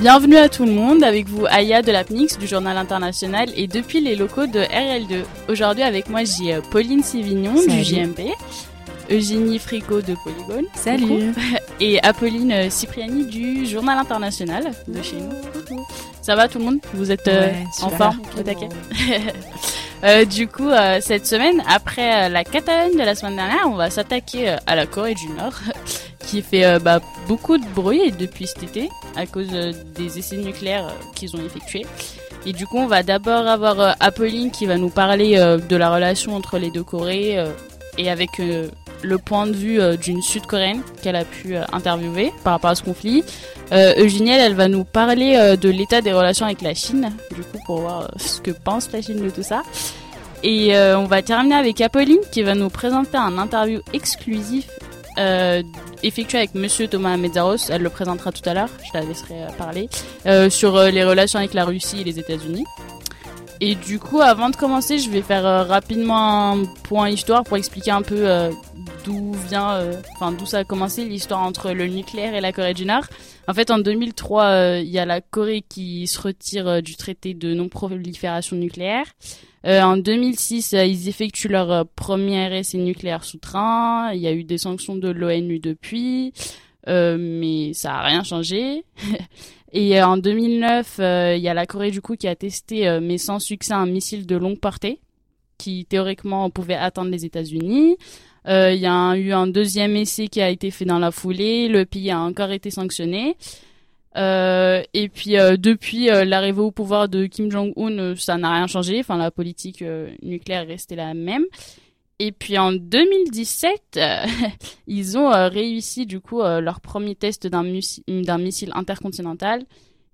Bienvenue à tout le monde, avec vous Aya de l'APNIX du Journal International et depuis les locaux de RL2. Aujourd'hui avec moi j'ai euh, Pauline Sivignon du JMP, Eugénie Frico de Polygone. Salut. Et Apolline euh, Cipriani du Journal International de chez nous. Ça va tout le monde? Vous êtes euh, en forme? Au taquet Du coup, cette semaine, après la Catalogne de la semaine dernière, on va s'attaquer à la Corée du Nord qui fait euh, bah, beaucoup de bruit depuis cet été à cause euh, des essais nucléaires euh, qu'ils ont effectués. Et du coup, on va d'abord avoir Apolline qui va nous parler de la relation entre les deux Corées et avec le point de vue d'une Sud-Coréenne qu'elle a pu interviewer par rapport à ce conflit. Eugénie, elle, va nous parler de l'état des relations avec la Chine, du coup, pour voir ce que pense la Chine de tout ça. Et on va terminer avec Apolline qui va nous présenter un interview exclusif effectué avec Monsieur Thomas Medzaros, elle le présentera tout à l'heure, je la laisserai euh, parler, euh, sur les relations avec la Russie et les États-Unis. Et du coup, avant de commencer, je vais faire rapidement un point histoire pour expliquer un peu d'où vient, enfin d'où ça a commencé l'histoire entre le nucléaire et la Corée du Nord. En fait, en 2003, il y a la Corée qui se retire du traité de non-prolifération nucléaire. Euh, en 2006, euh, ils effectuent leur euh, premier essai nucléaire sous train. Il y a eu des sanctions de l'ONU depuis, mais ça a rien changé. Et en 2009, il y a la Corée du coup qui a testé, mais sans succès, un missile de longue portée qui théoriquement pouvait atteindre les États-Unis. Il y a eu un deuxième essai qui a été fait dans la foulée. Le pays a encore été sanctionné. Euh, et puis euh, depuis euh, l'arrivée au pouvoir de Kim Jong-un, ça n'a rien changé. Enfin, la politique nucléaire est restée la même. Et puis en 2017, ils ont réussi du coup leur premier test d'un missile intercontinental.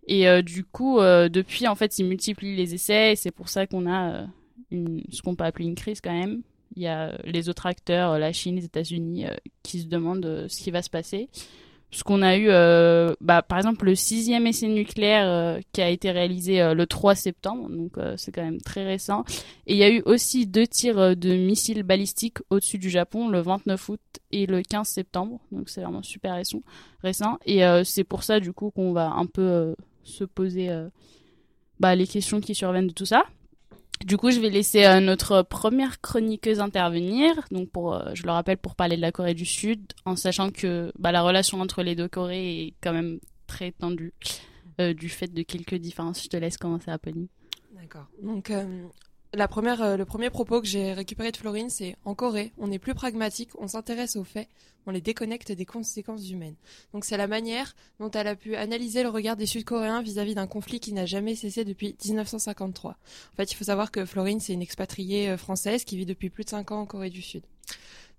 Et du coup, depuis en fait, ils multiplient les essais. Et c'est pour ça qu'on a ce qu'on peut appeler une crise quand même. Il y a les autres acteurs, la Chine, les États-Unis, qui se demandent ce qui va se passer qu'on a eu, euh, bah, par exemple, le sixième essai nucléaire euh, qui a été réalisé euh, le 3 septembre, donc c'est quand même très récent. Et il y a eu aussi deux tirs de missiles balistiques au-dessus du Japon, le 29 août et le 15 septembre, donc c'est vraiment super récent. récent. Et c'est pour ça, du coup, qu'on va un peu se poser bah, les questions qui surviennent de tout ça. Du coup, je vais laisser euh, notre première chroniqueuse intervenir. Donc, euh, je le rappelle, pour parler de la Corée du Sud, en sachant que bah, la relation entre les deux Corées est quand même très tendue euh, du fait de quelques différences. Je te laisse commencer, Apolline. D'accord. Donc, la première, euh, le premier propos que j'ai récupéré de Florine, c'est en Corée, on est plus pragmatique, on s'intéresse aux faits, on les déconnecte des conséquences humaines. Donc c'est la manière dont elle a pu analyser le regard des Sud-Coréens vis-à-vis d'un conflit qui n'a jamais cessé depuis 1953. En fait, il faut savoir que Florine, c'est une expatriée euh, française qui vit depuis plus de 5 ans en Corée du Sud.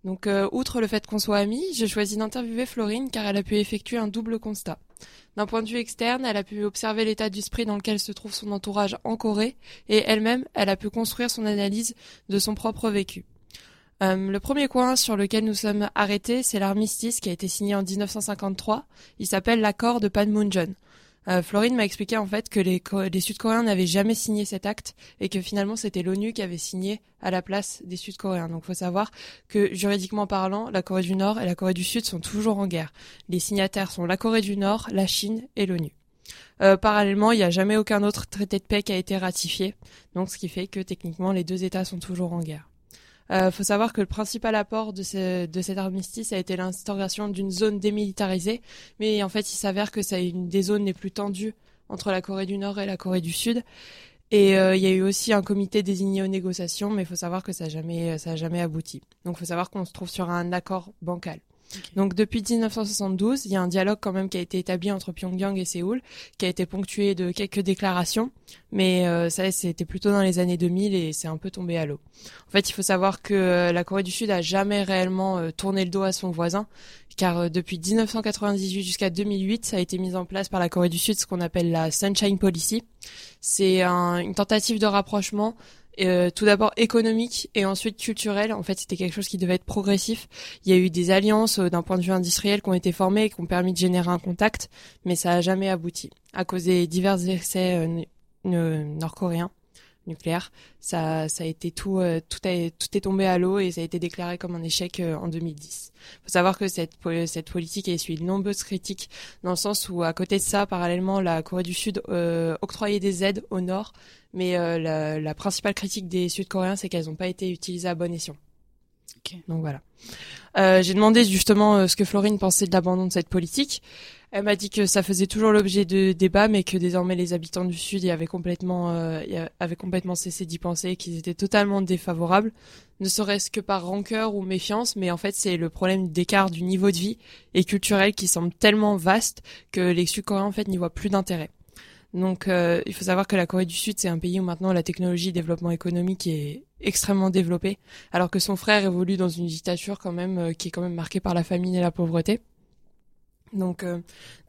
Donc, euh, outre le fait qu'on soit amis, j'ai choisi d'interviewer Florine car elle a pu effectuer un double constat. D'un point de vue externe, elle a pu observer l'état d'esprit dans lequel se trouve son entourage en Corée, et elle-même, elle a pu construire son analyse de son propre vécu. Euh, le premier coin sur lequel nous sommes arrêtés, c'est l'armistice qui a été signé en 1953. Il s'appelle l'accord de Panmunjom. Euh, Florine m'a expliqué en fait que les, Sud-Coréens n'avaient jamais signé cet acte et que finalement c'était l'ONU qui avait signé à la place des Sud-Coréens. Donc faut savoir que juridiquement parlant, la Corée du Nord et la Corée du Sud sont toujours en guerre. Les signataires sont la Corée du Nord, la Chine et l'ONU. Euh, parallèlement, il n'y a jamais aucun autre traité de paix qui a été ratifié, donc ce qui fait que techniquement les deux États sont toujours en guerre. Euh, faut savoir que le principal apport de, ce, cet armistice a été l'instauration d'une zone démilitarisée, mais en fait, il s'avère que c'est une des zones les plus tendues entre la Corée du Nord et la Corée du Sud. Et euh, il y a eu aussi un comité désigné aux négociations, mais il faut savoir que ça n'a jamais, a jamais abouti. Donc, il faut savoir qu'on se trouve sur un accord bancal. Donc depuis 1972, il y a un dialogue quand même qui a été établi entre Pyongyang et Séoul, qui a été ponctué de quelques déclarations, mais euh, ça c'était plutôt dans les années 2000 et c'est un peu tombé à l'eau. En fait, il faut savoir que euh, la Corée du Sud a jamais réellement euh, tourné le dos à son voisin, car depuis 1998 jusqu'à 2008, ça a été mis en place par la Corée du Sud ce qu'on appelle la Sunshine Policy. C'est une tentative de rapprochement euh, tout d'abord économique et ensuite culturel. En fait, c'était quelque chose qui devait être progressif. Il y a eu des alliances euh, d'un point de vue industriel qui ont été formées et qui ont permis de générer un contact, mais ça a jamais abouti à cause des divers essais euh, nord-coréens. nucléaire. Ça, ça a été tout, euh, tout, a, tout est tombé à l'eau et ça a été déclaré comme un échec en 2010. Il faut savoir que cette, cette politique a essuyé de nombreuses critiques dans le sens où, à côté de ça, parallèlement, la Corée du Sud octroyait des aides au Nord, mais la, la, principale critique des Sud-Coréens, c'est qu'elles n'ont pas été utilisées à bon escient. Donc voilà. Euh, j'ai demandé justement ce que Florine pensait de l'abandon de cette politique. Elle m'a dit que ça faisait toujours l'objet de débats, mais que désormais les habitants du Sud y avaient complètement, euh, avaient complètement cessé d'y penser, qu'ils étaient totalement défavorables, ne serait-ce que par rancœur ou méfiance, mais en fait c'est le problème d'écart du niveau de vie et culturel qui semble tellement vaste que les Sud-Coréens en fait n'y voient plus d'intérêt. Donc euh, il faut savoir que la Corée du Sud c'est un pays où maintenant la technologie et développement économique est extrêmement développé, alors que son frère évolue dans une dictature quand même euh, qui est quand même marquée par la famine et la pauvreté. Donc euh,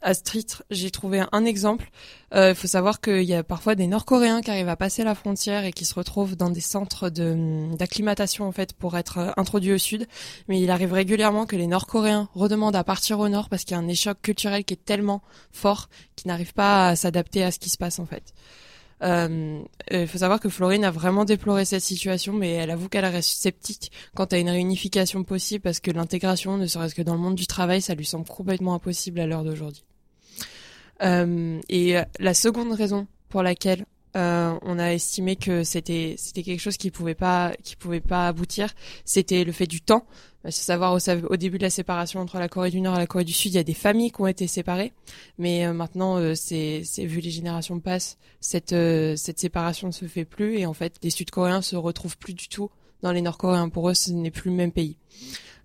à ce j'ai trouvé un exemple. Il euh, faut savoir qu'il y a parfois des Nord-Coréens qui arrivent à passer la frontière et qui se retrouvent dans des centres d'acclimatation en fait pour être euh, introduits au sud. Mais il arrive régulièrement que les Nord-Coréens redemandent à partir au nord parce qu'il y a un échec culturel qui est tellement fort qu'ils n'arrivent pas à s'adapter à ce qui se passe en fait. Euh, il faut savoir que Florine a vraiment déploré cette situation, mais elle avoue qu'elle reste sceptique quant à une réunification possible parce que l'intégration, ne serait-ce que dans le monde du travail, ça lui semble complètement impossible à l'heure d'aujourd'hui. Euh, et la seconde raison pour laquelle euh, on a estimé que c'était c'était quelque chose qui pouvait pas qui pouvait pas aboutir. C'était le fait du temps. Il faut savoir au, début de la séparation entre la Corée du Nord et la Corée du Sud, il y a des familles qui ont été séparées, mais euh, maintenant, euh, c'est vu les générations passent, cette cette séparation ne se fait plus et en fait, les Sud-Coréens se retrouvent plus du tout dans les Nord-Coréens. Pour eux, ce n'est plus le même pays.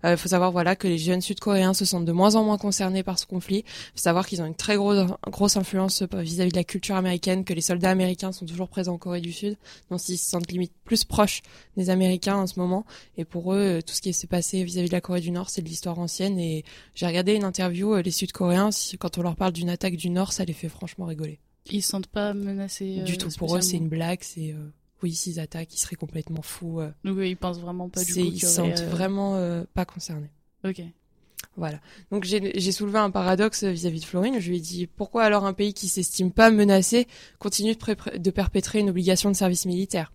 Il euh, faut savoir voilà que les jeunes Sud-Coréens se sentent de moins en moins concernés par ce conflit. Il faut savoir qu'ils ont une très grosse, grosse influence vis-à-vis de la culture américaine, que les soldats américains sont toujours présents en Corée du Sud, donc ils se sentent limite plus proches des Américains en ce moment. Et pour eux, euh, tout ce qui s'est passé vis-à-vis de la Corée du Nord, c'est de l'histoire ancienne. Et j'ai regardé une interview, euh, les Sud-Coréens, quand on leur parle d'une attaque du Nord, ça les fait franchement rigoler. Ils se sentent pas menacés. du tout. Pour eux, c'est une blague. C'est oui, s'ils attaquent, ils seraient complètement fous. Euh. Oui, ils pensent vraiment pas du coup. Ils sentent euh, vraiment euh, pas concernés. Ok. Voilà. Donc j'ai soulevé un paradoxe vis-à-vis de Florine. Je lui ai dit pourquoi alors un pays qui s'estime pas menacé continue de, de perpétrer une obligation de service militaire?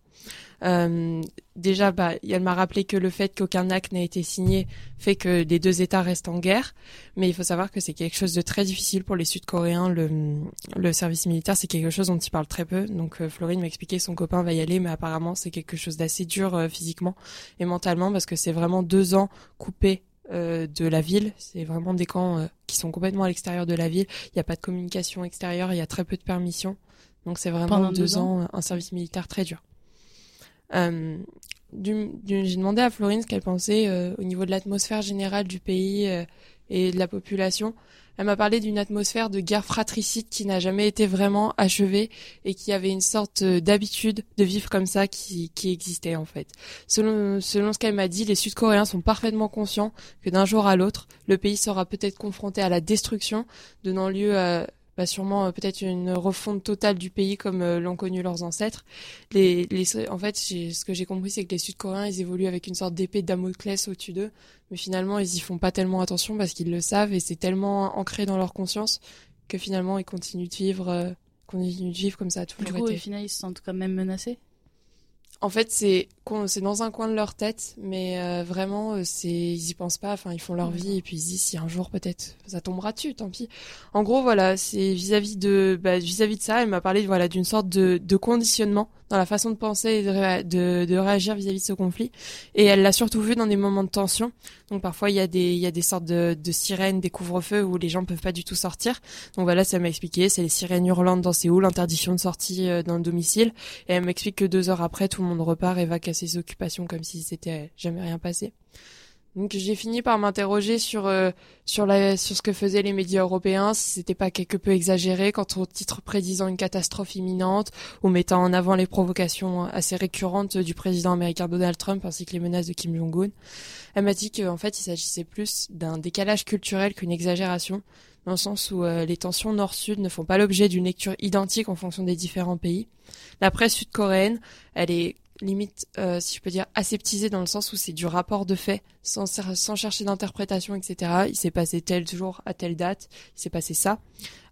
Euh, déjà, bah, elle m'a rappelé que le fait qu'aucun acte n'a été signé fait que les deux États restent en guerre. Mais il faut savoir que c'est quelque chose de très difficile pour les Sud-Coréens. Le, le service militaire, c'est quelque chose dont ils parlent très peu. Donc euh, Florine m'a expliqué son copain va y aller, mais apparemment c'est quelque chose d'assez dur euh, physiquement et mentalement parce que c'est vraiment deux ans coupés euh, de la ville. C'est vraiment des camps qui sont complètement à l'extérieur de la ville. Il n'y a pas de communication extérieure, il y a très peu de permissions. Donc c'est vraiment deux, ans un service militaire très dur. Euh, j'ai demandé à Florine ce qu'elle pensait euh, au niveau de l'atmosphère générale du pays euh, et de la population. Elle m'a parlé d'une atmosphère de guerre fratricide qui n'a jamais été vraiment achevée et qui avait une sorte d'habitude de vivre comme ça qui, existait en fait. Selon ce qu'elle m'a dit, les Sud-Coréens sont parfaitement conscients que d'un jour à l'autre, le pays sera peut-être confronté à la destruction, donnant lieu à bah, sûrement euh, peut-être une refonte totale du pays comme euh, l'ont connu leurs ancêtres. Les, les, en fait, ce que j'ai compris, c'est que les Sud-Coréens, ils évoluent avec une sorte d'épée de Damoclès au-dessus d'eux, mais finalement, ils y font pas tellement attention parce qu'ils le savent et c'est tellement ancré dans leur conscience que finalement, ils continuent de vivre, euh, continuent de vivre comme ça tout Du coup, au final, ils se sentent quand même menacés. En fait, c'est c'est dans un coin de leur tête, mais euh, vraiment, euh, c'est ils y pensent pas. Enfin, ils font leur vie et puis ils se disent si un jour peut-être ça tombera dessus, tant pis. En gros, voilà, c'est vis-à-vis de bah, vis-à-vis de ça, elle m'a parlé voilà d'une sorte de, de conditionnement dans la façon de penser et de, de, réagir vis-à-vis de ce conflit. Et elle l'a surtout vu dans des moments de tension. Donc parfois il y a des il y a des sortes de, de sirènes, des couvre-feux où les gens peuvent pas du tout sortir. Donc voilà, ça m'a expliqué, c'est les sirènes hurlantes dans Séoul, l'interdiction de sortie euh, dans le domicile. Et elle m'explique que deux heures après, tout le monde repart et va casser ses occupations comme si c'était jamais rien passé. Donc j'ai fini par m'interroger sur euh, sur la sur ce que faisaient les médias européens, si c'était pas quelque peu exagéré quant au titre prédisant une catastrophe imminente ou mettant en avant les provocations assez récurrentes du président américain Donald Trump ainsi que les menaces de Kim Jong-un. Elle m'a dit qu'en fait il s'agissait plus d'un décalage culturel qu'une exagération, dans le sens où euh, les tensions nord-sud ne font pas l'objet d'une lecture identique en fonction des différents pays. La presse sud-coréenne, elle est limite, euh, si je peux dire, aseptisé dans le sens où c'est du rapport de fait, sans, sans chercher d'interprétation, etc. Il s'est passé tel jour à telle date, il s'est passé ça.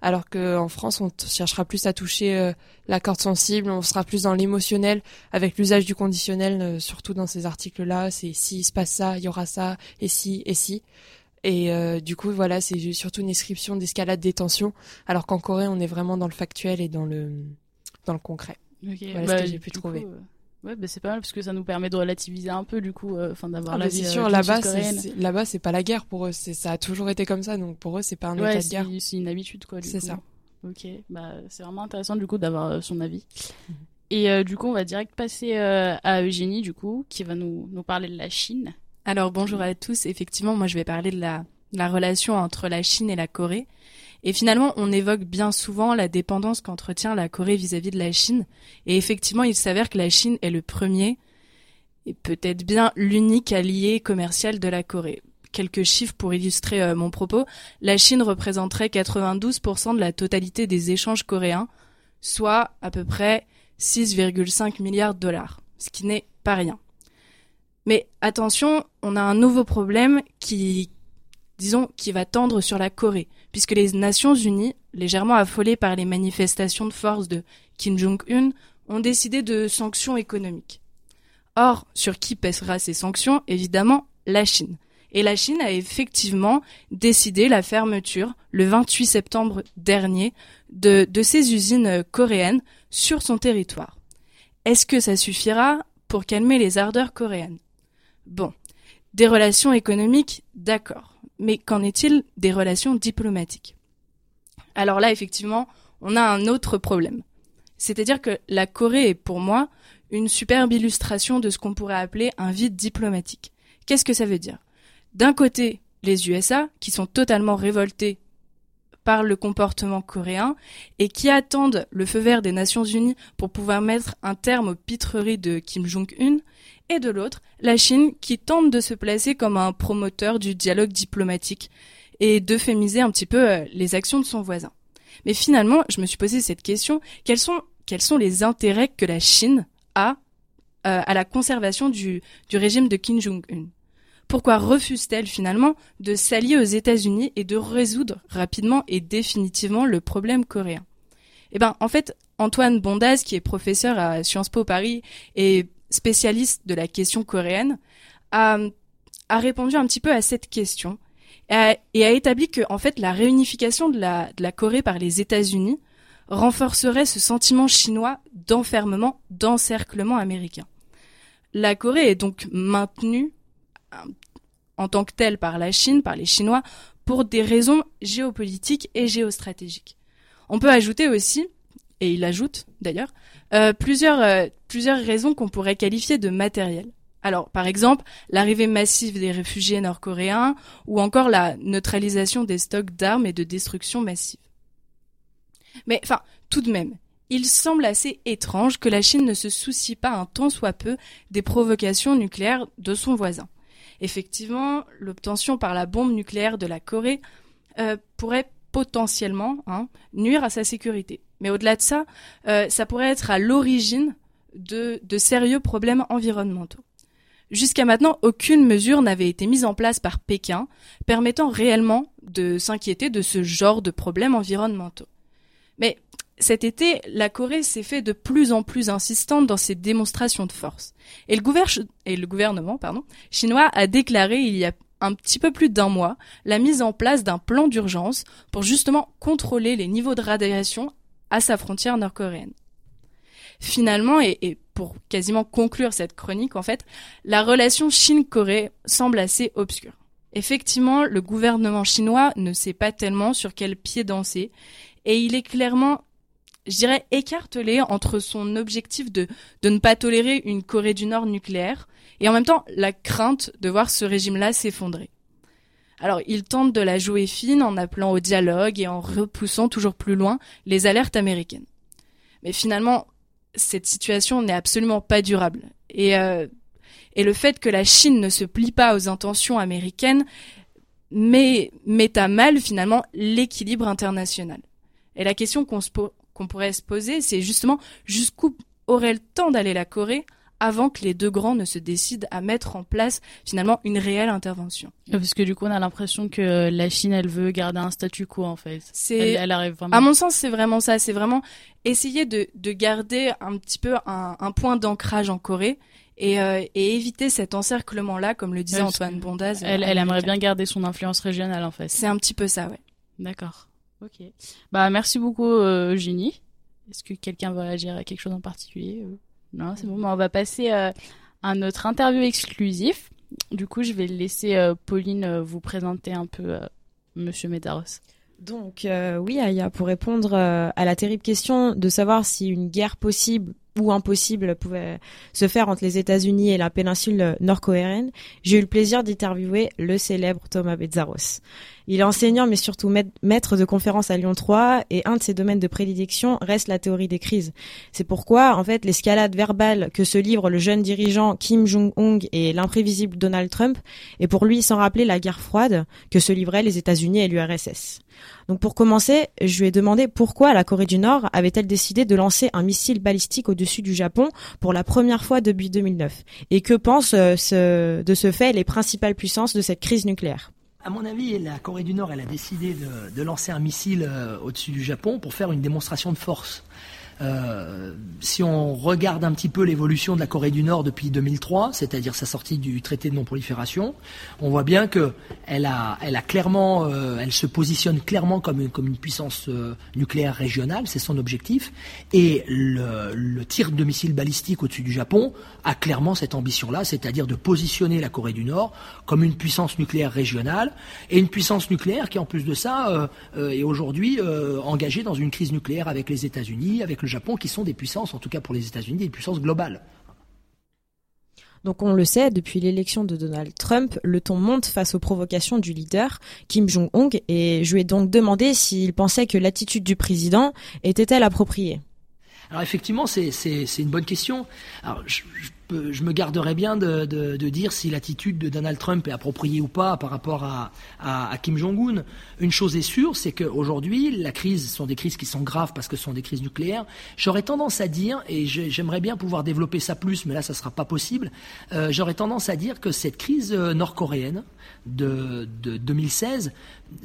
Alors qu'en France, on cherchera plus à toucher euh, la corde sensible, on sera plus dans l'émotionnel, avec l'usage du conditionnel, euh, surtout dans ces articles-là. C'est si il se passe ça, il y aura ça, et si, et si. Et euh, du coup, voilà, c'est surtout une description d'escalade des tensions, alors qu'en Corée, on est vraiment dans le factuel et dans le dans le concret. Okay. Voilà ce bah, que j'ai pu trouver. Coup, euh... Ouais, bah c'est pas mal parce que ça nous permet de relativiser un peu du coup, euh, enfin d'avoir ah, la bah, vie. C'est sûr, là-bas, là-bas, c'est pas la guerre pour eux. Ça a toujours été comme ça, donc pour eux, c'est pas un ouais, état de guerre. C'est une habitude quoi. C'est ça. Ok, bah c'est vraiment intéressant du coup d'avoir euh, son avis. Mm -hmm. Et euh, du coup, on va direct passer à Eugénie du coup, qui va nous nous parler de la Chine. Alors bonjour à tous. Effectivement, moi je vais parler de la la relation entre la Chine et la Corée. Et finalement, on évoque bien souvent la dépendance qu'entretient la Corée vis-à-vis -vis de la Chine. Et effectivement, il s'avère que la Chine est le premier et peut-être bien l'unique allié commercial de la Corée. Quelques chiffres pour illustrer euh, mon propos. La Chine représenterait 92% de la totalité des échanges coréens, soit à peu près 6,5 milliards de dollars, ce qui n'est pas rien. Mais attention, on a un nouveau problème qui, disons, qui va tendre sur la Corée, puisque les Nations Unies, légèrement affolées par les manifestations de force de Kim Jong-un, ont décidé de sanctions économiques. Or, sur qui pèsera ces sanctions? Évidemment, la Chine. Et la Chine a effectivement décidé la fermeture, le 28 septembre dernier, de, ses usines coréennes sur son territoire. Est-ce que ça suffira pour calmer les ardeurs coréennes? Bon, des relations économiques, d'accord mais qu'en est-il des relations diplomatiques? Alors là, effectivement, on a un autre problème. C'est-à-dire que la Corée est pour moi une superbe illustration de ce qu'on pourrait appeler un vide diplomatique. Qu'est-ce que ça veut dire? D'un côté, les USA, qui sont totalement révoltés par le comportement coréen et qui attendent le feu vert des Nations Unies pour pouvoir mettre un terme aux pitreries de Kim Jong-un, et de l'autre, la Chine qui tente de se placer comme un promoteur du dialogue diplomatique et d'euphémiser un petit peu euh, les actions de son voisin. Mais finalement, je me suis posé cette question, quels sont, les intérêts que la Chine a euh, à la conservation du régime de Kim Jong-un? Pourquoi refuse-t-elle finalement de s'allier aux États-Unis et de résoudre rapidement et définitivement le problème coréen? Eh ben, en fait, Antoine Bondaz, qui est professeur à Sciences Po Paris et spécialiste de la question coréenne, a, répondu un petit peu à cette question et a, établi que, en fait, la réunification de la, de la Corée par les États-Unis renforcerait ce sentiment chinois d'enfermement, d'encerclement américain. La Corée est donc maintenue en tant que telle par la Chine, par les Chinois, pour des raisons géopolitiques et géostratégiques. On peut ajouter aussi et il ajoute d'ailleurs, euh, plusieurs, euh, plusieurs raisons qu'on pourrait qualifier de matérielles. Alors, par exemple, l'arrivée massive des réfugiés nord-coréens ou encore la neutralisation des stocks d'armes et de destruction massive. Mais enfin, tout de même, il semble assez étrange que la Chine ne se soucie pas un tant soit peu des provocations nucléaires de son voisin. Effectivement, l'obtention par la bombe nucléaire de la Corée euh, pourrait potentiellement hein, nuire à sa sécurité. Mais au-delà de ça, euh, ça pourrait être à l'origine de, de sérieux problèmes environnementaux. Jusqu'à maintenant, aucune mesure n'avait été mise en place par Pékin permettant réellement de s'inquiéter de ce genre de problèmes environnementaux. Mais cet été, la Corée s'est fait de plus en plus insistante dans ses démonstrations de force. Et le, gouvernement chinois a déclaré il y a un petit peu plus d'un mois la mise en place d'un plan d'urgence pour justement contrôler les niveaux de radiation à sa frontière nord-coréenne. Finalement, et, et, pour quasiment conclure cette chronique, en fait, la relation Chine-Corée semble assez obscure. Effectivement, le gouvernement chinois ne sait pas tellement sur quel pied danser, et il est clairement, je dirais, écartelé entre son objectif de, de ne pas tolérer une Corée du Nord nucléaire, et en même temps la crainte de voir ce régime-là s'effondrer. Alors, il tente de la jouer fine en appelant au dialogue et en repoussant toujours plus loin les alertes américaines. Mais finalement, cette situation n'est absolument pas durable. Et, euh, et le fait que la Chine ne se plie pas aux intentions américaines met, met à mal finalement l'équilibre international. Et la question qu'on qu'on pourrait se poser, c'est justement jusqu'où aurait le temps d'aller la Corée avant que les deux grands ne se décident à mettre en place finalement une réelle intervention. Parce que du coup, on a l'impression que la Chine, elle veut garder un statu quo en fait. C'est, elle, arrive vraiment. À mon sens, c'est vraiment ça. C'est vraiment essayer de, de garder un petit peu un, un point d'ancrage en Corée. Et, euh, et, éviter cet encerclement-là, comme le disait Antoine Bondaz. Elle, elle aimerait bien garder son influence régionale, en fait. C'est un petit peu ça, ouais. D'accord. Ok. Bah, merci beaucoup, euh, Eugénie. Est-ce que quelqu'un va agir à quelque chose en particulier euh? Non, c'est bon. Bah, on va passer euh, à notre interview exclusif. Du coup, je vais laisser Pauline vous présenter un peu Monsieur Médaros. Donc, oui, Aya, pour répondre à la terrible question de savoir si une guerre possible ou impossible pouvait se faire entre les États-Unis et la péninsule nord-coréenne, j'ai eu le plaisir d'interviewer le célèbre Thomas Betzaros. Il est enseignant mais surtout maître de conférences à Lyon 3 et un de ses domaines de prédilection reste la théorie des crises. C'est pourquoi, en fait, l'escalade verbale que se livre le jeune dirigeant Kim Jong-un et l'imprévisible Donald Trump est pour lui sans rappeler la guerre froide que se livraient les États-Unis et l'URSS. Donc pour commencer, je lui ai demandé pourquoi la Corée du Nord avait-elle décidé de lancer un missile balistique au-dessus du Japon pour la première fois depuis 2009 et que pensent euh, de ce fait les principales puissances de cette crise nucléaire? À mon avis, la Corée du Nord, elle a décidé de, lancer un missile euh, au-dessus du Japon pour faire une démonstration de force. Euh, si on regarde un petit peu l'évolution de la Corée du Nord depuis 2003, c'est-à-dire sa sortie du traité de non-prolifération, on voit bien que elle a, elle a clairement, euh, elle se positionne clairement comme une, comme une puissance euh, nucléaire régionale, c'est son objectif, et le, le tir de missiles balistiques au-dessus du Japon a clairement cette ambition-là, c'est-à-dire de positionner la Corée du Nord comme une puissance nucléaire régionale et une puissance nucléaire qui, en plus de ça, est aujourd'hui engagée dans une crise nucléaire avec les États-Unis, avec le Japon, qui sont des puissances, en tout cas pour les États-Unis, des puissances globales. Donc on le sait, depuis l'élection de Donald Trump, le ton monte face aux provocations du leader Kim Jong-un et je lui ai donc demandé s'il pensait que l'attitude du président était-elle appropriée. Alors effectivement, c'est une bonne question. Alors, je, je me garderais bien de, dire si l'attitude de Donald Trump est appropriée ou pas par rapport à, Kim Jong-un. Une chose est sûre, c'est qu'aujourd'hui, la crise sont des crises qui sont graves parce que ce sont des crises nucléaires. J'aurais tendance à dire, et j'aimerais bien pouvoir développer ça plus, mais là, ça sera pas possible. Euh, j'aurais tendance à dire que cette crise euh, nord-coréenne de, 2016,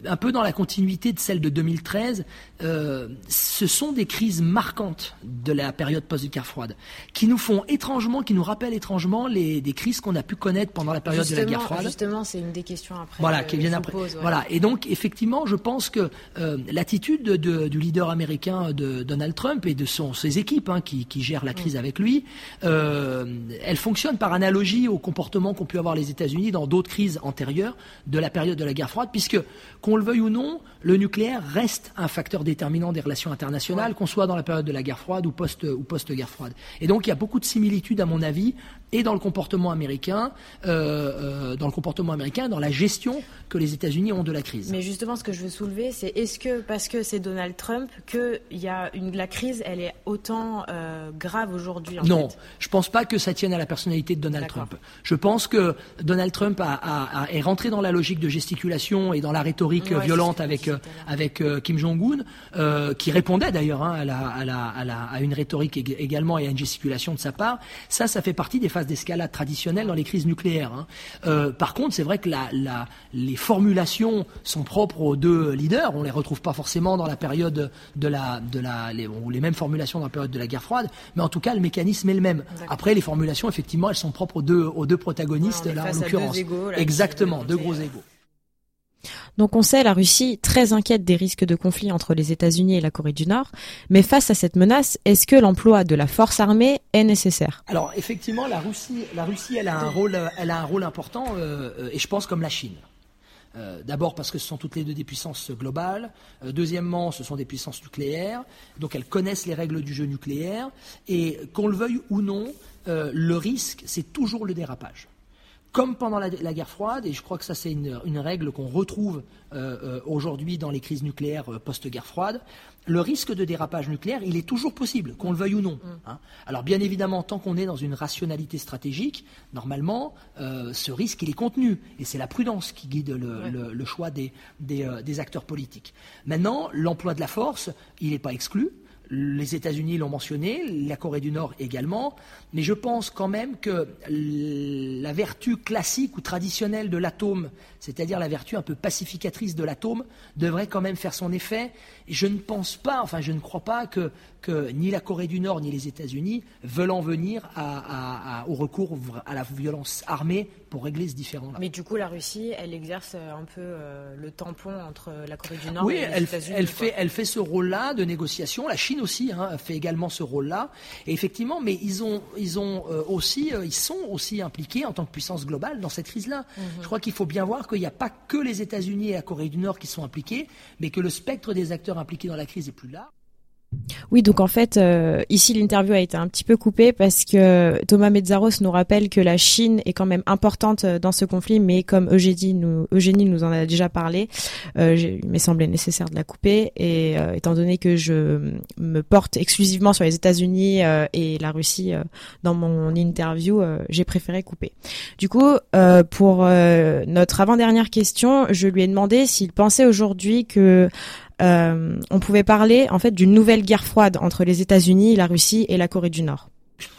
un peu dans la continuité de celle de 2013, euh, ce sont des crises marquantes de la période post-guerre froide, qui nous font étrangement, qui nous rappelle étrangement les, des crises qu'on a pu connaître pendant la période de la guerre froide. Justement, c'est une des questions après. Voilà, qui viennent après. Voilà, et donc effectivement, je pense que euh, l'attitude du leader américain de Donald Trump et de son, ses équipes hein, qui, qui, gèrent la crise mm. avec lui, euh, elle fonctionne par analogie au comportement qu'ont pu avoir les États-Unis dans d'autres crises antérieures de la période de la guerre froide, puisque qu'on le veuille ou non, le nucléaire reste un facteur déterminant des relations internationales, qu'on soit dans la période de la guerre froide ou post ou post-guerre froide. Et donc il y a beaucoup de similitudes, à mon avis vie et dans le comportement américain, euh, euh, dans le comportement américain, dans la gestion que les États-Unis ont de la crise. Mais justement, ce que je veux soulever, c'est est-ce que parce que c'est Donald Trump que y a une, la crise, elle est autant euh, grave aujourd'hui Non, je pense pas que ça tienne à la personnalité de Donald Trump. Je pense que Donald Trump a, est rentré dans la logique de gesticulation et dans la rhétorique violente avec avec Kim Jong-un, qui répondait d'ailleurs hein, à, à, à, une rhétorique également et à une gesticulation de sa part. Ça, ça fait partie des phases d'escalade traditionnelles dans les crises nucléaires. Hein. Euh, par contre, c'est vrai que la, la, les formulations sont propres aux deux leaders. On les retrouve pas forcément dans la période de la, de la, les, les mêmes formulations dans la période de la guerre froide, mais en tout cas, le mécanisme est le même. Après, les formulations, effectivement, elles sont propres aux deux, aux deux protagonistes là en l'occurrence. Exactement, deux gros égaux. Donc on sait la Russie très inquiète des risques de conflit entre les États-Unis et la Corée du Nord, mais face à cette menace, est-ce que l'emploi de la force armée est nécessaire? Alors effectivement, la Russie, a un rôle important, euh, et je pense comme la Chine. Euh, d'abord parce que ce sont toutes les deux des puissances globales. Euh, deuxièmement, ce sont des puissances nucléaires, donc elles connaissent les règles du jeu nucléaire. Et qu'on le veuille ou non, le risque, c'est toujours le dérapage comme pendant la, guerre froide, et je crois que ça c'est une, règle qu'on retrouve euh, euh, aujourd'hui dans les crises nucléaires euh, post-guerre froide, le risque de dérapage nucléaire, il est toujours possible, qu'on le veuille ou non. Mm. Hein. Alors bien évidemment, tant qu'on est dans une rationalité stratégique, normalement, ce risque, il est contenu, et c'est la prudence qui guide le, choix des, des, des acteurs politiques. Maintenant, l'emploi de la force, il n'est pas exclu. Les États-Unis l'ont mentionné, la Corée du Nord également, mais je pense quand même que la vertu classique ou traditionnelle de l'atome, c'est-à-dire la vertu un peu pacificatrice de l'atome, devrait quand même faire son effet. Et je ne pense pas, enfin je ne crois pas que, que ni la Corée du Nord ni les États-Unis veulent en venir au recours à la violence armée pour régler ce différend-là. Mais du coup, la Russie, elle exerce un peu euh, le tampon entre la Corée du Nord et les États-Unis. Elle fait, elle fait ce rôle-là de négociation. La Chine aussi hein, fait également ce rôle-là. Et effectivement, mais ils ont, ils ont euh, aussi, euh, ils sont aussi impliqués en tant que puissance globale dans cette crise-là. Mhm. Je crois qu'il faut bien voir qu'il n'y a pas que les États-Unis et la Corée du Nord qui sont impliqués, mais que le spectre des acteurs impliqués dans la crise est plus large. Oui, donc en fait, euh, ici l'interview a été un petit peu coupée parce que Thomas Metzaros nous rappelle que la Chine est quand même importante euh, dans ce conflit, mais comme Eugénie nous, Eugénie nous en a déjà parlé, euh, il m'est semblé nécessaire de la couper. Et euh, étant donné que je me porte exclusivement sur les États-Unis et la Russie dans mon interview, j'ai préféré couper. Du coup, pour notre avant-dernière question, je lui ai demandé s'il pensait aujourd'hui que euh, on pouvait parler en fait d'une nouvelle guerre froide entre les États-Unis, la Russie et la Corée du Nord.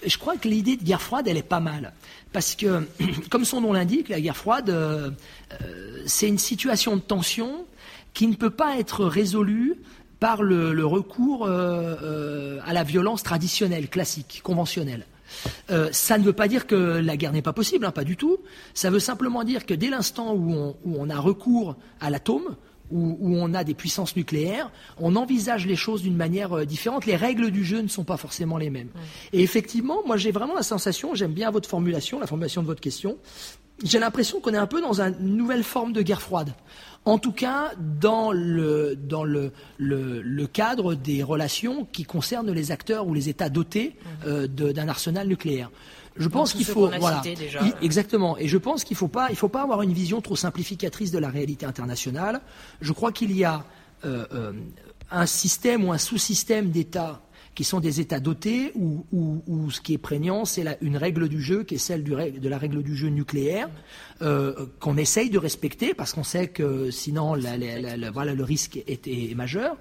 Je crois que l'idée de guerre froide, elle est pas mal. Parce que, comme son nom l'indique, la guerre froide, euh, euh, c'est une situation de tension qui ne peut pas être résolue par le, recours à la violence traditionnelle, classique, conventionnelle. ça ne veut pas dire que la guerre n'est pas possible, hein, pas du tout. Ça veut simplement dire que dès l'instant où on, a recours à l'atome, où, on a des puissances nucléaires, on envisage les choses d'une manière euh, différente. Les règles du jeu ne sont pas forcément les mêmes. Et effectivement, moi j'ai vraiment la sensation, j'aime bien votre formulation, la formulation de votre question, j'ai l'impression qu'on est un peu dans une nouvelle forme de guerre froide. En tout cas, dans le, dans le, le, cadre des relations qui concernent les acteurs ou les États dotés euh, d'un arsenal nucléaire. Je pense qu'il faut voilà exactement et je pense qu'il faut pas il faut pas avoir une vision trop simplificatrice de la réalité internationale. Je crois qu'il y a euh, euh, un système ou un sous-système d'États qui sont des États dotés où, ce qui est prégnant, c'est une règle du jeu qui est celle de la règle du jeu nucléaire, euh, qu'on essaye de respecter parce qu'on sait que sinon voilà, le risque est, majeur.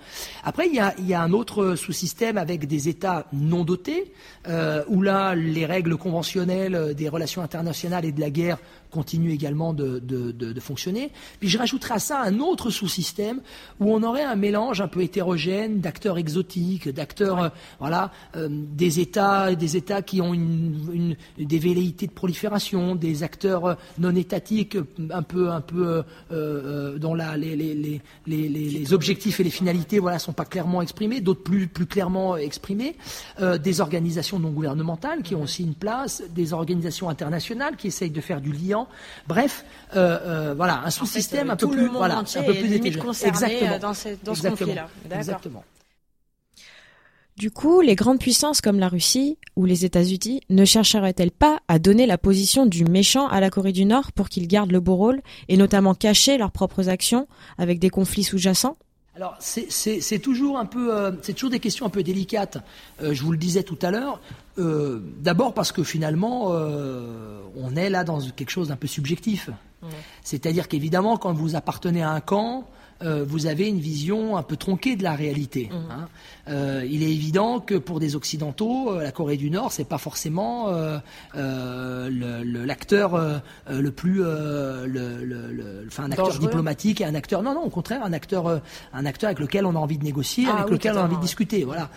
Après, il y a, il y a un autre sous-système avec des États non dotés, euh, où là, les règles conventionnelles des relations internationales et de la guerre continuent également de, de, de, de fonctionner. Puis je rajouterai à ça un autre sous-système où on aurait un mélange un peu hétérogène d'acteurs exotiques, d'acteurs, euh, voilà, euh, des États, des États qui ont une, une, des velléités de prolifération, des acteurs non étatiques, un peu, un peu, euh, dont la, les, les, les, les, les objectifs et les finalités, voilà, sont pas clairement exprimés, d'autres plus, plus clairement exprimés, des organisations non gouvernementales qui ont aussi une place, des organisations internationales qui essayent de faire du lien Bref, euh, euh, voilà, un sous-système un, peu plus, voilà, un peu plus Exactement. dans, ce, dans ce conflit-là. Exactement. Du coup, les grandes puissances comme la Russie ou les États-Unis ne chercheraient-elles pas à donner la position du méchant à la Corée du Nord pour qu'ils gardent le beau rôle et notamment cacher leurs propres actions avec des conflits sous-jacents? Alors c'est toujours un peu, euh, c'est toujours des questions un peu délicates. Euh, je vous le disais tout à l'heure. Euh, d'abord parce que finalement, on est là dans quelque chose d'un peu subjectif. C'est-à-dire qu'évidemment, quand vous appartenez à un camp, euh, vous avez une vision un peu tronquée de la réalité. Mmh. Hein. Euh, il est évident que pour des Occidentaux, euh, la Corée du Nord, c'est pas forcément l'acteur le, plus, le, enfin un acteur diplomatique et un acteur. Non, non, au contraire, un acteur, un acteur avec lequel on a envie de négocier, ah avec lequel on a envie de discuter. Voilà.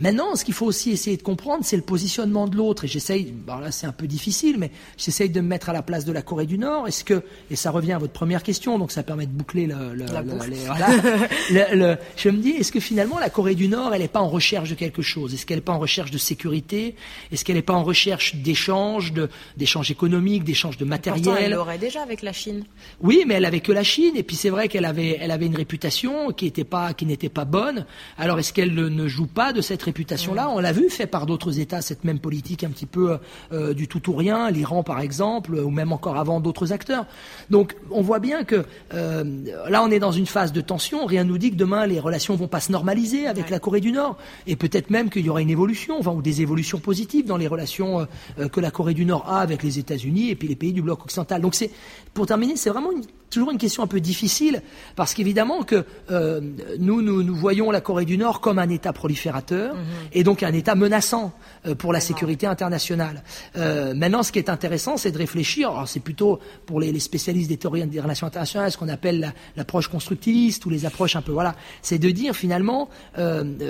Maintenant, ce qu'il faut aussi essayer de comprendre, c'est le positionnement de l'autre. Et j'essaye, bon là c'est un peu difficile, mais j'essaye de me mettre à la place de la Corée du Nord. Est-ce que, et ça revient à votre première question, donc ça permet de boucler le, le, je me dis, est-ce que finalement la Corée du Nord, elle n'est pas en recherche de quelque chose Est-ce qu'elle n'est pas en recherche de sécurité? Est-ce qu'elle n'est pas en recherche d'échanges, d'échanges économiques, d'échanges de matériel Pourtant, Elle l'aurait déjà avec la Chine. Oui, mais elle avait que la Chine, et puis c'est vrai qu'elle avait, elle avait une réputation qui n'était pas, qui n'était pas bonne. Alors est-ce qu'elle ne joue pas de cette réputation-là? Mm. On l'a vu fait par d'autres États cette même politique un petit peu euh, du tout ou rien, l'Iran par exemple, ou même encore avant d'autres acteurs. Donc on voit bien que euh, là on est dans une phase de tension, rien nous dit que demain les relations vont pas se normaliser avec la Corée du Nord, et peut-être même qu'il y aura une évolution, enfin, ou des évolutions positives dans les relations euh, que la Corée du Nord a avec les États-Unis et puis les pays du bloc occidental. Donc c'est, pour terminer, c'est vraiment une toujours une question un peu difficile, parce qu'évidemment que euh, nous, nous, nous voyons la Corée du Nord comme un État proliférateur mhm. et donc un État menaçant euh, pour la sécurité internationale. Euh, maintenant, ce qui est intéressant, c'est de réfléchir. Alors, c'est plutôt pour les, les, spécialistes des théories des relations internationales, ce qu'on appelle l'approche constructiviste ou les approches un peu voilà. C'est de dire finalement,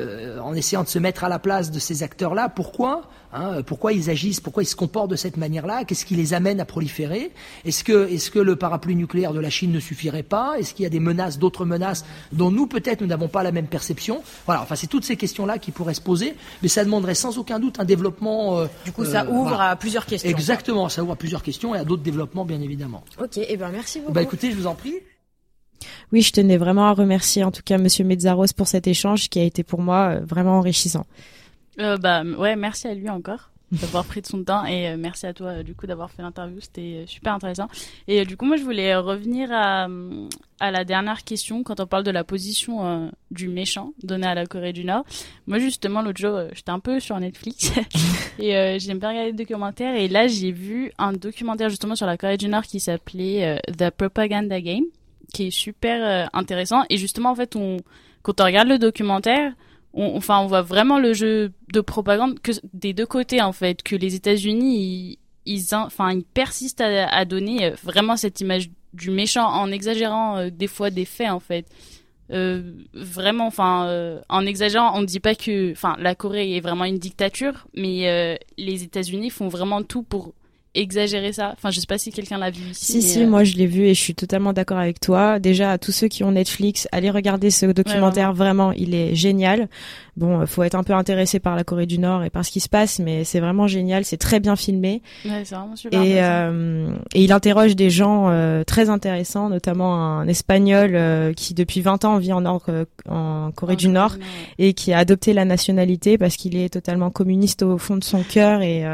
euh, en essayant de se mettre à la place de ces acteurs-là, pourquoi Hein, pourquoi ils agissent, pourquoi ils se comportent de cette manière-là, qu'est-ce qui les amène à proliférer? Est-ce que, le parapluie nucléaire de la Chine ne suffirait pas? Est-ce qu'il y a des menaces, d'autres menaces dont nous peut-être nous n'avons pas la même perception? Voilà, enfin c'est toutes ces questions-là qui pourraient se poser, mais ça demanderait sans aucun doute un développement. Euh, du coup, ça euh, ouvre à plusieurs questions. Exactement, ça ouvre à plusieurs questions et à d'autres développements, bien évidemment. Ok, et eh ben merci beaucoup. Bah écoutez, je vous en prie. Oui, je tenais vraiment à remercier en tout cas Monsieur Mezzaros pour cet échange qui a été pour moi euh, vraiment enrichissant. Euh, bah ouais, merci à lui encore d'avoir pris de son temps et euh, merci à toi du coup d'avoir fait l'interview, c'était super intéressant. Et du coup moi je voulais revenir à, la dernière question quand on parle de la position du méchant donné à la Corée du Nord. Moi justement l'autre jour j'étais un peu sur Netflix et j'aime bien regarder des documentaires et là j'ai vu un documentaire justement sur la Corée du Nord qui s'appelait The Propaganda Game qui est super intéressant et justement en fait quand on regarde le documentaire on, enfin, on voit vraiment le jeu de propagande des deux côtés en fait, que les États-Unis ils, ils persistent à, donner euh, vraiment cette image du méchant en exagérant euh, des fois des faits en fait. Euh, vraiment, enfin, en exagérant, on ne dit pas que, enfin, la Corée est vraiment une dictature, mais les États-Unis font vraiment tout pour exagérer ça. Enfin, je sais pas si quelqu'un l'a vu ici. Si, si, euh, moi je l'ai vu et je suis totalement d'accord avec toi. Déjà, à tous ceux qui ont Netflix, allez regarder ce documentaire. vraiment. il est génial. Bon, faut être un peu intéressé par la Corée du Nord et par ce qui se passe, mais c'est vraiment génial. C'est très bien filmé. Ouais, c'est vraiment super. Et, euh, et il interroge des gens euh, très intéressants, notamment un Espagnol euh, qui depuis 20 ans vit en, Nord, en Corée du Nord et qui a adopté la nationalité parce qu'il est totalement communiste au fond de son cœur et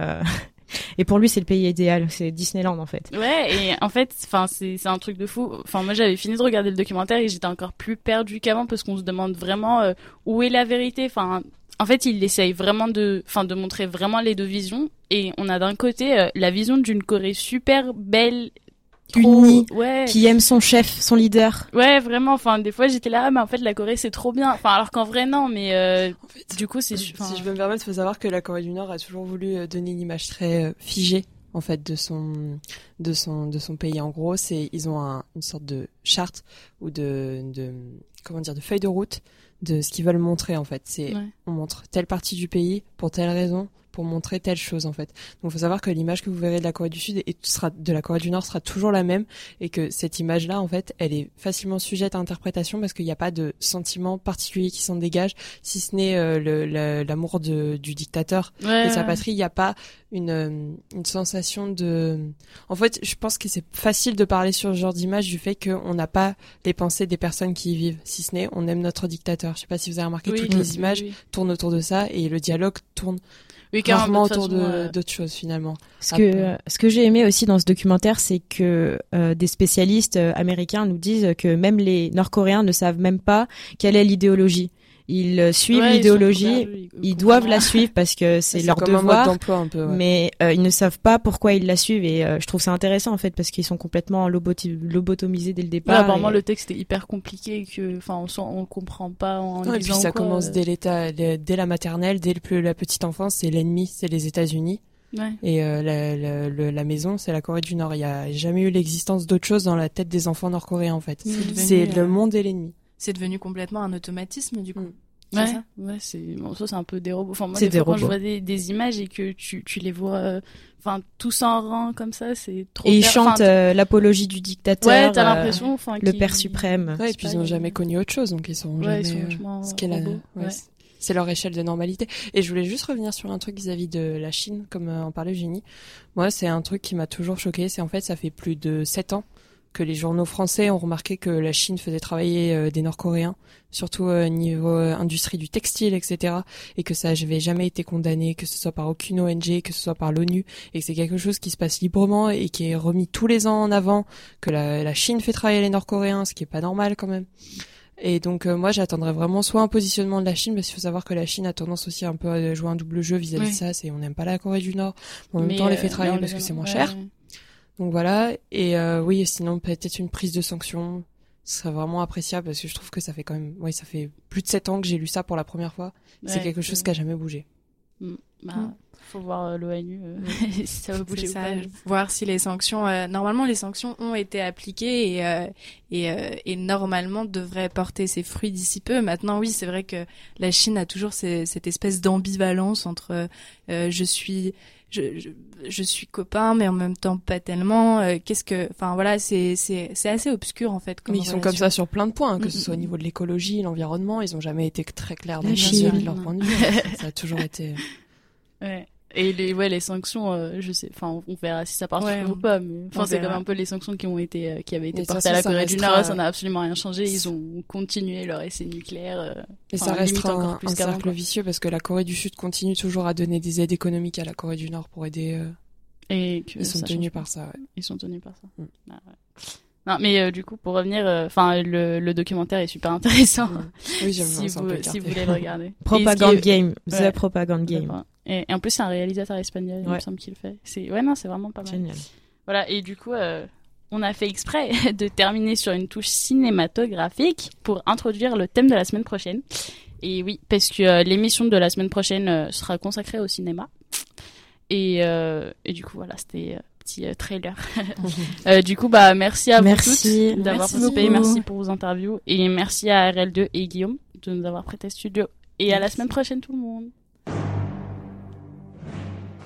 et pour lui, c'est le pays idéal. C'est Disneyland, en fait. Ouais, et en fait, c'est, un truc de fou. Enfin, moi, j'avais fini de regarder le documentaire et j'étais encore plus perdu qu'avant parce qu'on se demande vraiment euh, où est la vérité. Enfin, en fait, il essaye vraiment de, de montrer vraiment les deux visions. Et on a d'un côté euh, la vision d'une Corée super belle unie, qui aime son chef, son leader. Ouais, vraiment. Enfin, des fois, j'étais là, ah, mais en fait, la Corée, c'est trop bien. Enfin, alors qu'en vrai, non. Mais euh, du coup, c'est. Si je peux me permettre, il faut savoir que la Corée du Nord a toujours voulu euh, donner une image très euh, figée en fait de son de son de son pays en gros c'est ils ont un, une sorte de charte ou de, de comment dire de feuille de route de ce qu'ils veulent montrer en fait c'est on montre telle partie du pays pour telle raison pour montrer telle chose en fait. Donc il faut savoir que l'image que vous verrez de la Corée du Sud et sera de la Corée du Nord sera toujours la même et que cette image là en fait, elle est facilement sujette à interprétation parce qu'il n'y a pas de sentiment particulier qui s'en dégage si ce n'est euh, l'amour du dictateur. Et sa patrie, il n'y a pas une, euh, une sensation de en fait, je pense que c'est facile de parler sur ce genre d'image du fait qu'on n'a pas les pensées des personnes qui y vivent, si ce n'est on aime notre dictateur. Je sais pas si vous avez remarqué toutes les images tournent autour de ça et le dialogue tourne oui, carrément autour de d'autres choses finalement. Ce que ce que j'ai aimé aussi dans ce documentaire, c'est que euh, des spécialistes euh, américains nous disent que même les Nord-Coréens ne savent même pas quelle est l'idéologie ils euh, suivent l'idéologie, ils, doivent la suivre parce que c'est leur devoir, un peu, mais euh, ils ne savent pas pourquoi ils la suivent et euh, je trouve ça intéressant en fait parce qu'ils sont complètement lobotomisés dès le départ. apparemment le texte est hyper compliqué que enfin on, on comprend pas en Et puis ça commence dès l'état, dès la maternelle, dès le, la petite enfance, c'est l'ennemi, c'est les États-Unis. Ouais. Et la, la, la, maison, c'est la Corée du Nord. Il n'y a jamais eu l'existence d'autre chose dans la tête des enfants nord-coréens en fait. C'est le monde et l'ennemi c'est devenu complètement un automatisme du coup. Mm. Ouais, ça ouais, c'est bon, ça c'est un peu des robots. Enfin moi, des fois, quand je vois des, des, images et que tu, tu les vois, euh, enfin tous en rang comme ça, c'est trop. Et ils chantent euh, l'apologie du dictateur. Ouais, t'as euh, l'impression, enfin, le père suprême. Ouais, et puis ils ont jamais connu autre chose, donc ils sont jamais. Ils sont ce qu'est la. Ouais, c'est leur échelle de normalité. Et je voulais juste revenir sur un truc vis-à-vis de la Chine, comme en parlait Eugénie. Moi, c'est un truc qui m'a toujours choqué. C'est en fait, ça fait plus de sept ans que les journaux français ont remarqué que la Chine faisait travailler euh, des Nord-Coréens, surtout au niveau industrie du textile, etc. Et que ça n'avait jamais été condamné, que ce soit par aucune ONG, que ce soit par l'ONU, et que c'est quelque chose qui se passe librement et qui est remis tous les ans en avant, que la, la Chine fait travailler les Nord-Coréens, ce qui est pas normal quand même. Et donc moi j'attendrais vraiment soit un positionnement de la Chine parce qu'il faut savoir que la Chine a tendance aussi un peu à jouer un double jeu vis-à-vis de ça, c'est on n'aime pas la Corée du Nord, mais en même temps on les fait travailler parce que c'est moins cher. Donc voilà, et euh, oui, sinon peut-être une prise de sanction, ce serait vraiment appréciable parce que je trouve que ça fait quand même, oui, ça fait plus de sept ans que j'ai lu ça pour la première fois. c'est quelque chose qui a jamais bougé. Mm. Bah, mm. faut voir euh, l'ONU euh, si ça va bouger ça, voir si les sanctions normalement les sanctions ont été appliquées et et, et normalement devraient porter ses fruits d'ici peu maintenant oui c'est vrai que la Chine a toujours cette espèce d'ambivalence entre je suis je, je, suis copain, mais en même temps pas tellement. Euh, qu'est-ce que, enfin voilà, c'est c'est c'est assez obscur en fait. mais ils sont comme ça sur plein de points, hein, que ce soit au niveau de l'écologie, l'environnement, ils ont jamais été très clairs dans leur point de vue. ça a toujours été. Ouais. Et les, ouais, les sanctions, euh, je sais, enfin, on verra si ça part ou pas, mais enfin, c'est comme un peu les sanctions qui ont été, euh, qui avaient été portées à la Corée du Nord, ça n'a absolument rien changé. Ils ont continué leur essai nucléaire. Euh, et ça restera un, un cercle vicieux parce que la Corée du Sud continue toujours à donner des aides économiques à la Corée du Nord pour aider. et ils sont tenus par ça. Ils sont tenus par ça. Ah, non, mais du coup, pour revenir, enfin, le, le, documentaire est super intéressant. Oui, si, vous, si vous voulez le regarder. Propagande Game, The Propagande Game. Et, en plus, c'est un réalisateur espagnol, il me semble qu'il le fait. C'est ouais, non, c'est vraiment pas mal. Génial. Voilà, et du coup, euh, on a fait exprès de terminer sur une touche cinématographique pour introduire le thème de la semaine prochaine. Et oui, parce que euh, l'émission de la semaine prochaine euh, sera consacrée au cinéma. Et, et du coup, voilà, c'était petit trailer. du coup, bah merci à vous tous d'avoir participé, merci pour vos interviews et merci à RL2 et Guillaume de nous avoir prêté studio. Et à la semaine prochaine tout le monde.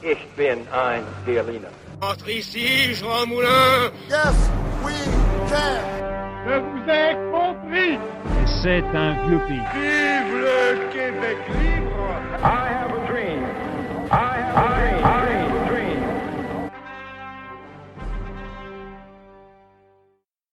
Ich bin ein Berliner. Entre ici, Jean Moulin. Yes, we can. Je vous ai compris. C'est un vieux pays. Vive le Québec libre. I have a dream. I have a dream.